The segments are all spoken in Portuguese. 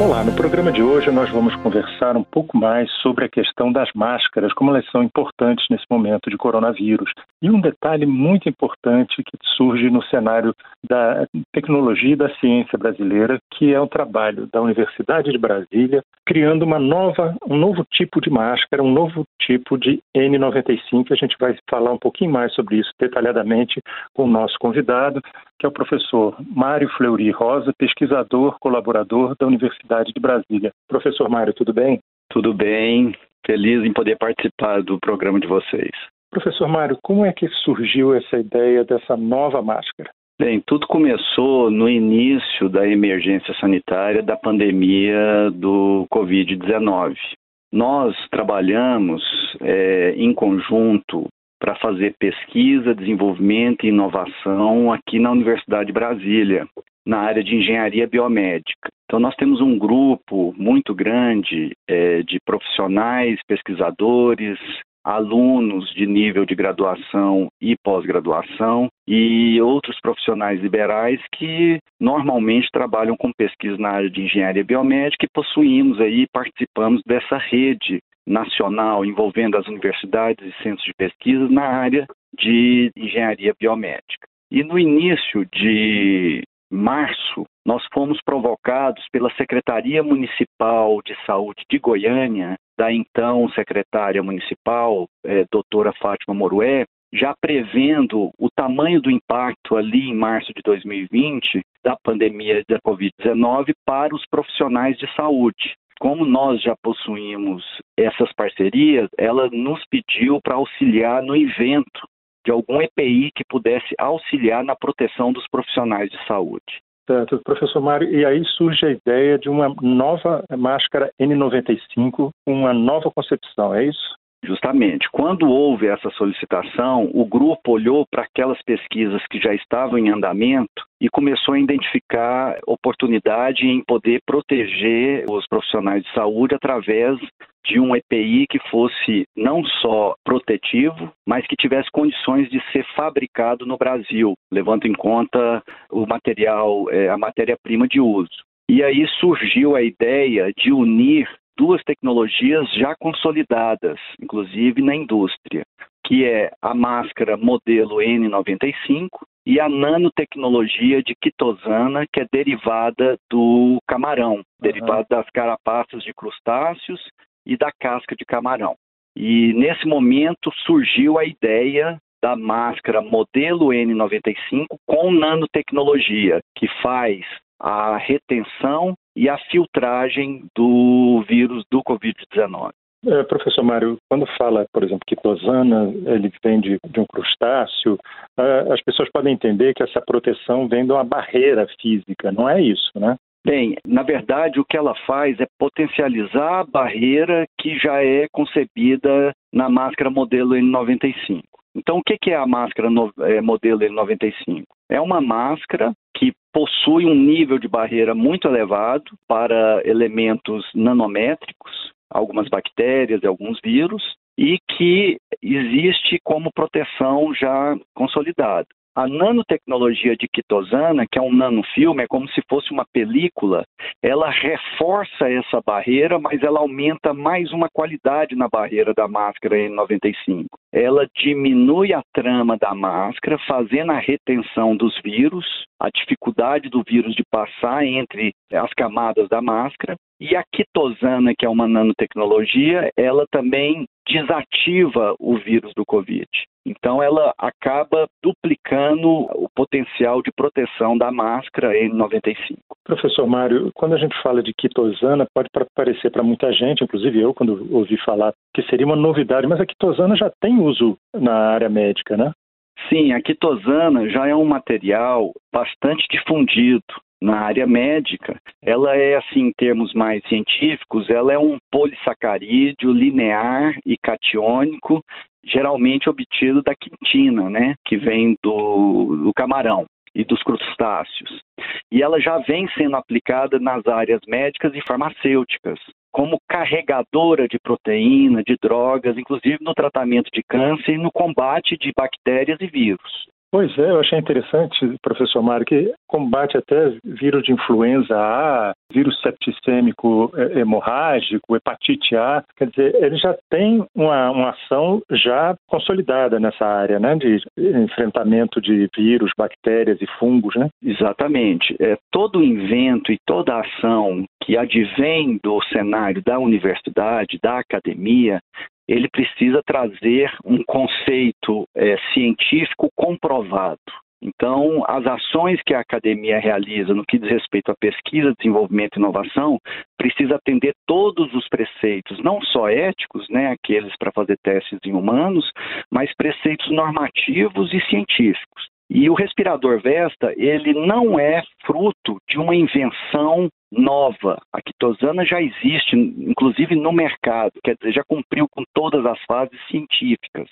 Olá, no programa de hoje nós vamos conversar um pouco mais sobre a questão das máscaras, como elas são importantes nesse momento de coronavírus. E um detalhe muito importante que surge no cenário da tecnologia e da ciência brasileira, que é o trabalho da Universidade de Brasília criando uma nova, um novo tipo de máscara, um novo tipo de N95. A gente vai falar um pouquinho mais sobre isso detalhadamente com o nosso convidado, que é o professor Mário Fleury Rosa, pesquisador, colaborador da Universidade de Brasília. Professor Mário, tudo bem? Tudo bem, feliz em poder participar do programa de vocês. Professor Mário, como é que surgiu essa ideia dessa nova máscara? Bem, tudo começou no início da emergência sanitária da pandemia do Covid-19. Nós trabalhamos é, em conjunto para fazer pesquisa, desenvolvimento e inovação aqui na Universidade de Brasília, na área de engenharia biomédica. Então, nós temos um grupo muito grande é, de profissionais, pesquisadores, alunos de nível de graduação e pós-graduação e outros profissionais liberais que normalmente trabalham com pesquisa na área de engenharia biomédica e possuímos aí, participamos dessa rede nacional envolvendo as universidades e centros de pesquisa na área de engenharia biomédica. E no início de março, nós fomos provocados pela Secretaria Municipal de Saúde de Goiânia, da então secretária municipal, é, doutora Fátima Morué, já prevendo o tamanho do impacto ali em março de 2020 da pandemia da Covid-19 para os profissionais de saúde. Como nós já possuímos essas parcerias, ela nos pediu para auxiliar no evento de algum EPI que pudesse auxiliar na proteção dos profissionais de saúde. Certo, professor Mário, e aí surge a ideia de uma nova máscara N95, uma nova concepção, é isso? Justamente. Quando houve essa solicitação, o grupo olhou para aquelas pesquisas que já estavam em andamento e começou a identificar oportunidade em poder proteger os profissionais de saúde através de um EPI que fosse não só protetivo, mas que tivesse condições de ser fabricado no Brasil, levando em conta o material, eh, a matéria-prima de uso. E aí surgiu a ideia de unir duas tecnologias já consolidadas, inclusive na indústria, que é a máscara modelo N95 e a nanotecnologia de quitosana, que é derivada do camarão, uhum. derivada das carapaças de crustáceos e da casca de camarão. E nesse momento surgiu a ideia da máscara modelo N95 com nanotecnologia, que faz a retenção e a filtragem do vírus do Covid-19. É, professor Mário, quando fala, por exemplo, que tosana ele vem de, de um crustáceo, uh, as pessoas podem entender que essa proteção vem de uma barreira física, não é isso, né? Bem, na verdade, o que ela faz é potencializar a barreira que já é concebida na máscara modelo N95. Então, o que é a máscara no, é, modelo N95? É uma máscara que possui um nível de barreira muito elevado para elementos nanométricos, algumas bactérias e alguns vírus, e que existe como proteção já consolidada. A nanotecnologia de quitosana, que é um nanofilme, é como se fosse uma película, ela reforça essa barreira, mas ela aumenta mais uma qualidade na barreira da máscara N95. Ela diminui a trama da máscara, fazendo a retenção dos vírus, a dificuldade do vírus de passar entre as camadas da máscara, e a quitosana, que é uma nanotecnologia, ela também desativa o vírus do Covid. Então, ela acaba duplicando o potencial de proteção da máscara N95. Professor Mário, quando a gente fala de quitosana, pode parecer para muita gente, inclusive eu, quando ouvi falar, que seria uma novidade, mas a quitosana já tem uso na área médica, né? Sim, a quitosana já é um material bastante difundido na área médica, ela é, assim, em termos mais científicos, ela é um polissacarídeo linear e catiônico, geralmente obtido da quitina, né, que vem do, do camarão e dos crustáceos. E ela já vem sendo aplicada nas áreas médicas e farmacêuticas, como carregadora de proteína, de drogas, inclusive no tratamento de câncer e no combate de bactérias e vírus. Pois é, eu achei interessante, professor Mário, que combate até vírus de influenza A, vírus septicêmico é, hemorrágico, hepatite A. Quer dizer, ele já tem uma, uma ação já consolidada nessa área, né, de enfrentamento de vírus, bactérias e fungos, né? Exatamente. É, todo invento e toda ação que advém do cenário da universidade, da academia, ele precisa trazer um conceito é, científico comprovado. Então, as ações que a academia realiza no que diz respeito à pesquisa, desenvolvimento e inovação, precisa atender todos os preceitos, não só éticos, né, aqueles para fazer testes em humanos, mas preceitos normativos e científicos. E o respirador Vesta, ele não é fruto de uma invenção nova. A quitosana já existe, inclusive no mercado, quer dizer, já cumpriu com todas as fases científicas.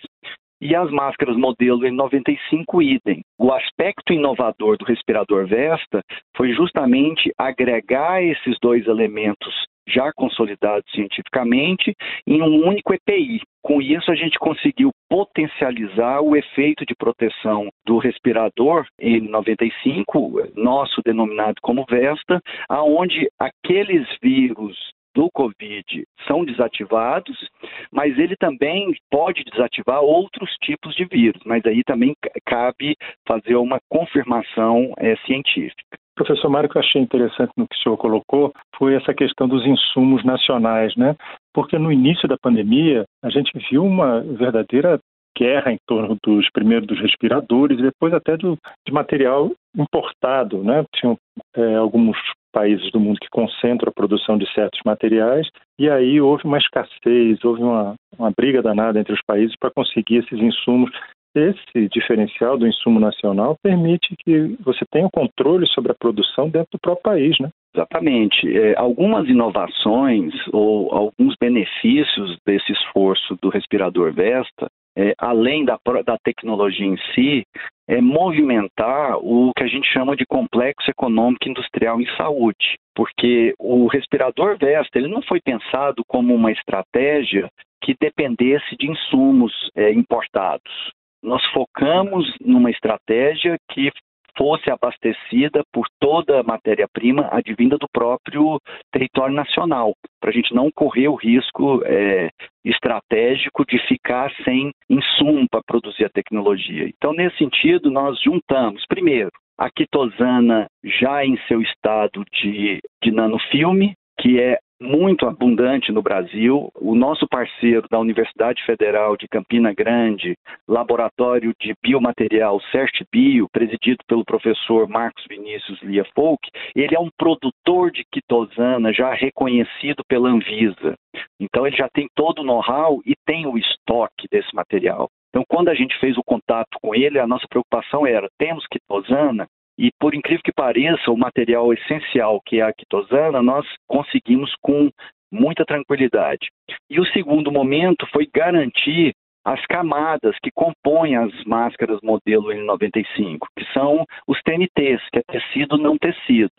E as máscaras modelo N95 idem. O aspecto inovador do respirador Vesta foi justamente agregar esses dois elementos já consolidados cientificamente em um único EPI. Com isso, a gente conseguiu potencializar o efeito de proteção do respirador N95, nosso denominado como Vesta, aonde aqueles vírus do Covid são desativados, mas ele também pode desativar outros tipos de vírus, mas aí também cabe fazer uma confirmação é, científica. Professor Mário, que eu achei interessante no que o senhor colocou foi essa questão dos insumos nacionais, né? Porque no início da pandemia a gente viu uma verdadeira guerra em torno dos primeiro dos respiradores depois até do, de material importado, né? Tinham é, alguns países do mundo que concentram a produção de certos materiais e aí houve uma escassez, houve uma, uma briga danada entre os países para conseguir esses insumos esse diferencial do insumo nacional permite que você tenha o controle sobre a produção dentro do próprio país, né? Exatamente. É, algumas inovações ou alguns benefícios desse esforço do respirador Vesta, é, além da, da tecnologia em si, é movimentar o que a gente chama de complexo econômico industrial em saúde. Porque o respirador Vesta ele não foi pensado como uma estratégia que dependesse de insumos é, importados nós focamos numa estratégia que fosse abastecida por toda a matéria-prima advinda do próprio território nacional, para a gente não correr o risco é, estratégico de ficar sem insumo para produzir a tecnologia. Então, nesse sentido, nós juntamos, primeiro, a quitosana já em seu estado de, de nanofilme, que é muito abundante no Brasil. O nosso parceiro da Universidade Federal de Campina Grande, Laboratório de Biomaterial CertBio, presidido pelo professor Marcos Vinícius Lia Folk, ele é um produtor de quitosana já reconhecido pela Anvisa. Então ele já tem todo o know-how e tem o estoque desse material. Então, quando a gente fez o contato com ele, a nossa preocupação era: temos quitosana, e por incrível que pareça, o material essencial, que é a quitosana, nós conseguimos com muita tranquilidade. E o segundo momento foi garantir as camadas que compõem as máscaras modelo N95, que são os TNTs, que é tecido não tecido.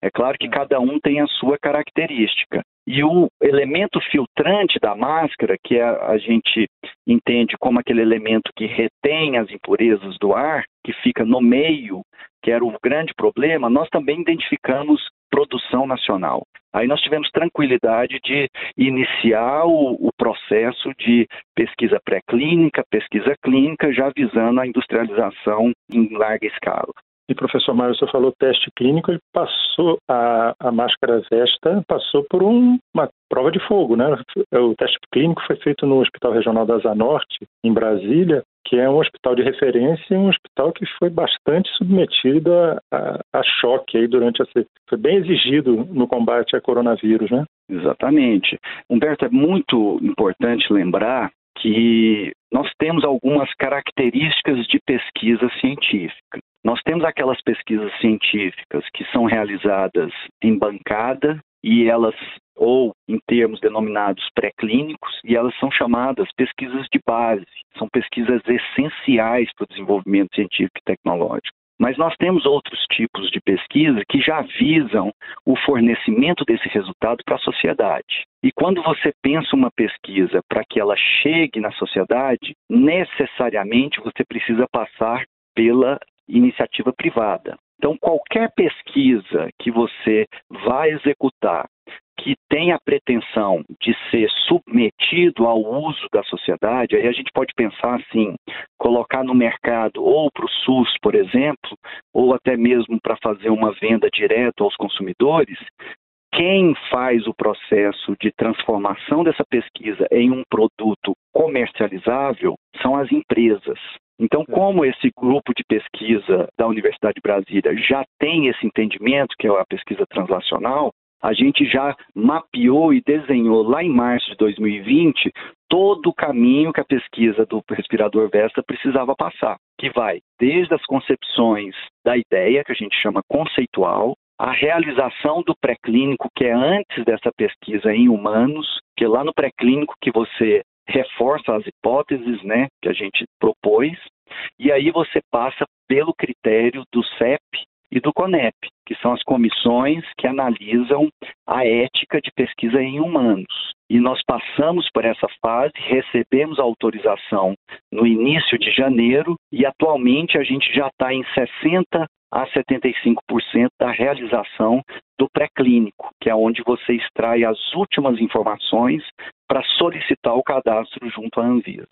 É claro que cada um tem a sua característica. E o elemento filtrante da máscara, que a, a gente entende como aquele elemento que retém as impurezas do ar, que fica no meio que era o grande problema, nós também identificamos produção nacional. Aí nós tivemos tranquilidade de iniciar o, o processo de pesquisa pré-clínica, pesquisa clínica, já visando a industrialização em larga escala. E professor Mário, você falou teste clínico, ele passou a, a máscara Vesta passou por um, uma prova de fogo, né? O teste clínico foi feito no Hospital Regional da Zanorte, em Brasília, que é um hospital de referência e um hospital que foi bastante submetido a, a, a choque aí durante essa. Foi bem exigido no combate a coronavírus, né? Exatamente. Humberto, é muito importante lembrar que nós temos algumas características de pesquisa científica. Nós temos aquelas pesquisas científicas que são realizadas em bancada e elas ou em termos denominados pré-clínicos, e elas são chamadas pesquisas de base, são pesquisas essenciais para o desenvolvimento científico e tecnológico. Mas nós temos outros tipos de pesquisa que já visam o fornecimento desse resultado para a sociedade. E quando você pensa uma pesquisa para que ela chegue na sociedade, necessariamente você precisa passar pela iniciativa privada. Então, qualquer pesquisa que você vai executar que tem a pretensão de ser submetido ao uso da sociedade, aí a gente pode pensar assim, colocar no mercado ou para o SUS, por exemplo, ou até mesmo para fazer uma venda direta aos consumidores, quem faz o processo de transformação dessa pesquisa em um produto comercializável são as empresas. Então, como esse grupo de pesquisa da Universidade de Brasília já tem esse entendimento, que é a pesquisa translacional, a gente já mapeou e desenhou lá em março de 2020 todo o caminho que a pesquisa do respirador Vesta precisava passar, que vai desde as concepções da ideia, que a gente chama conceitual, a realização do pré-clínico, que é antes dessa pesquisa em humanos, que é lá no pré-clínico que você reforça as hipóteses né, que a gente propôs, e aí você passa pelo critério do CEP e do CONEP, que são as comissões que analisam a ética de pesquisa em humanos. E nós passamos por essa fase, recebemos a autorização no início de janeiro e atualmente a gente já está em 60 a 75% da realização do pré-clínico, que é onde você extrai as últimas informações para solicitar o cadastro junto à Anvisa.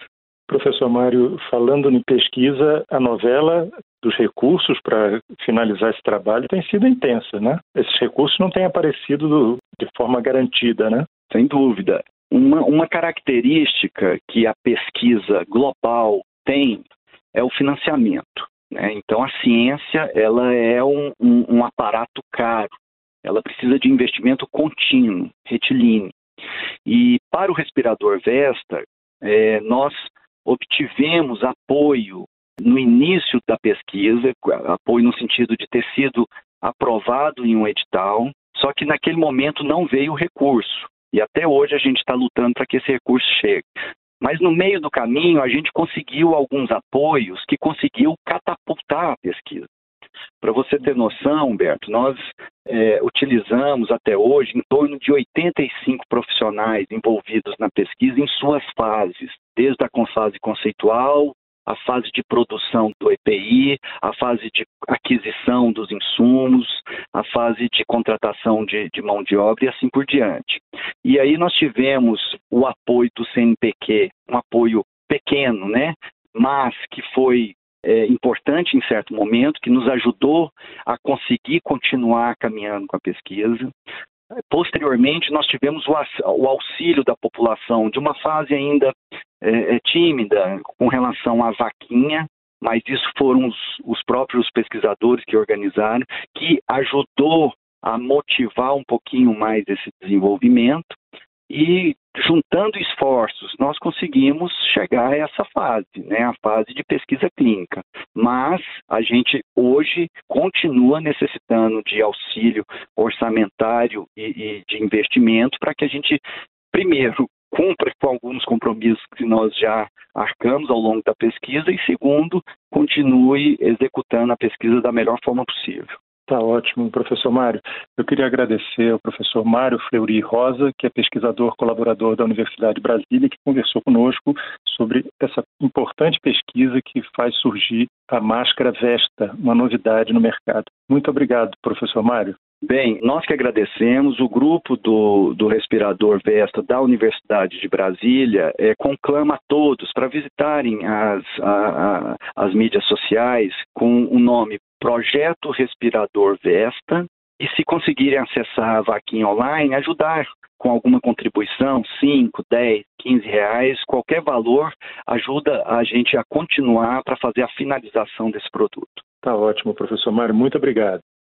Professor Mário, falando em pesquisa, a novela dos recursos para finalizar esse trabalho tem sido intensa, né? Esses recursos não têm aparecido do, de forma garantida, né? Sem dúvida. Uma, uma característica que a pesquisa global tem é o financiamento. Né? Então, a ciência ela é um, um, um aparato caro. Ela precisa de investimento contínuo, retilíneo. E para o respirador Vesta, é, nós obtivemos apoio no início da pesquisa, apoio no sentido de ter sido aprovado em um edital, só que naquele momento não veio o recurso. E até hoje a gente está lutando para que esse recurso chegue. Mas no meio do caminho a gente conseguiu alguns apoios que conseguiu catapultar a pesquisa. Para você ter noção, Humberto, nós é, utilizamos até hoje em torno de 85 profissionais envolvidos na pesquisa em suas fases, desde a fase conceitual, a fase de produção do EPI, a fase de aquisição dos insumos, a fase de contratação de, de, mão de obra e assim por diante. E aí nós tivemos o apoio do CNPq, um apoio pequeno, né? Mas que foi é, importante em certo momento, que nos ajudou a conseguir continuar caminhando com a pesquisa. Posteriormente, nós tivemos o auxílio da população de uma fase ainda é, é, tímida com relação à vaquinha, mas isso foram os, os próprios pesquisadores que organizaram, que ajudou a motivar um pouquinho mais esse desenvolvimento. E juntando esforços, nós conseguimos chegar a essa fase, né, a fase de pesquisa clínica. Mas a gente hoje continua necessitando de auxílio orçamentário e, e de investimento para que a gente, primeiro, cumpra com alguns compromissos que nós já arcamos ao longo da pesquisa e, segundo, continue executando a pesquisa da melhor forma possível. Tá ótimo, professor Mário. Eu queria agradecer ao professor Mário Fleury Rosa, que é pesquisador colaborador da Universidade de Brasília, que conversou conosco sobre essa importante pesquisa que faz surgir a máscara Vesta, uma novidade no mercado. Muito obrigado, professor Mário. Bem, nós que agradecemos. O grupo do, do respirador Vesta da Universidade de Brasília é, conclama a todos para visitarem as, a, a, as mídias sociais com o nome Projeto Respirador Vesta e se conseguirem acessar a vaquinha online, ajudar com alguma contribuição, 5, 10, 15 reais, qualquer valor ajuda a gente a continuar para fazer a finalização desse produto. Tá ótimo, professor Mário, muito obrigado.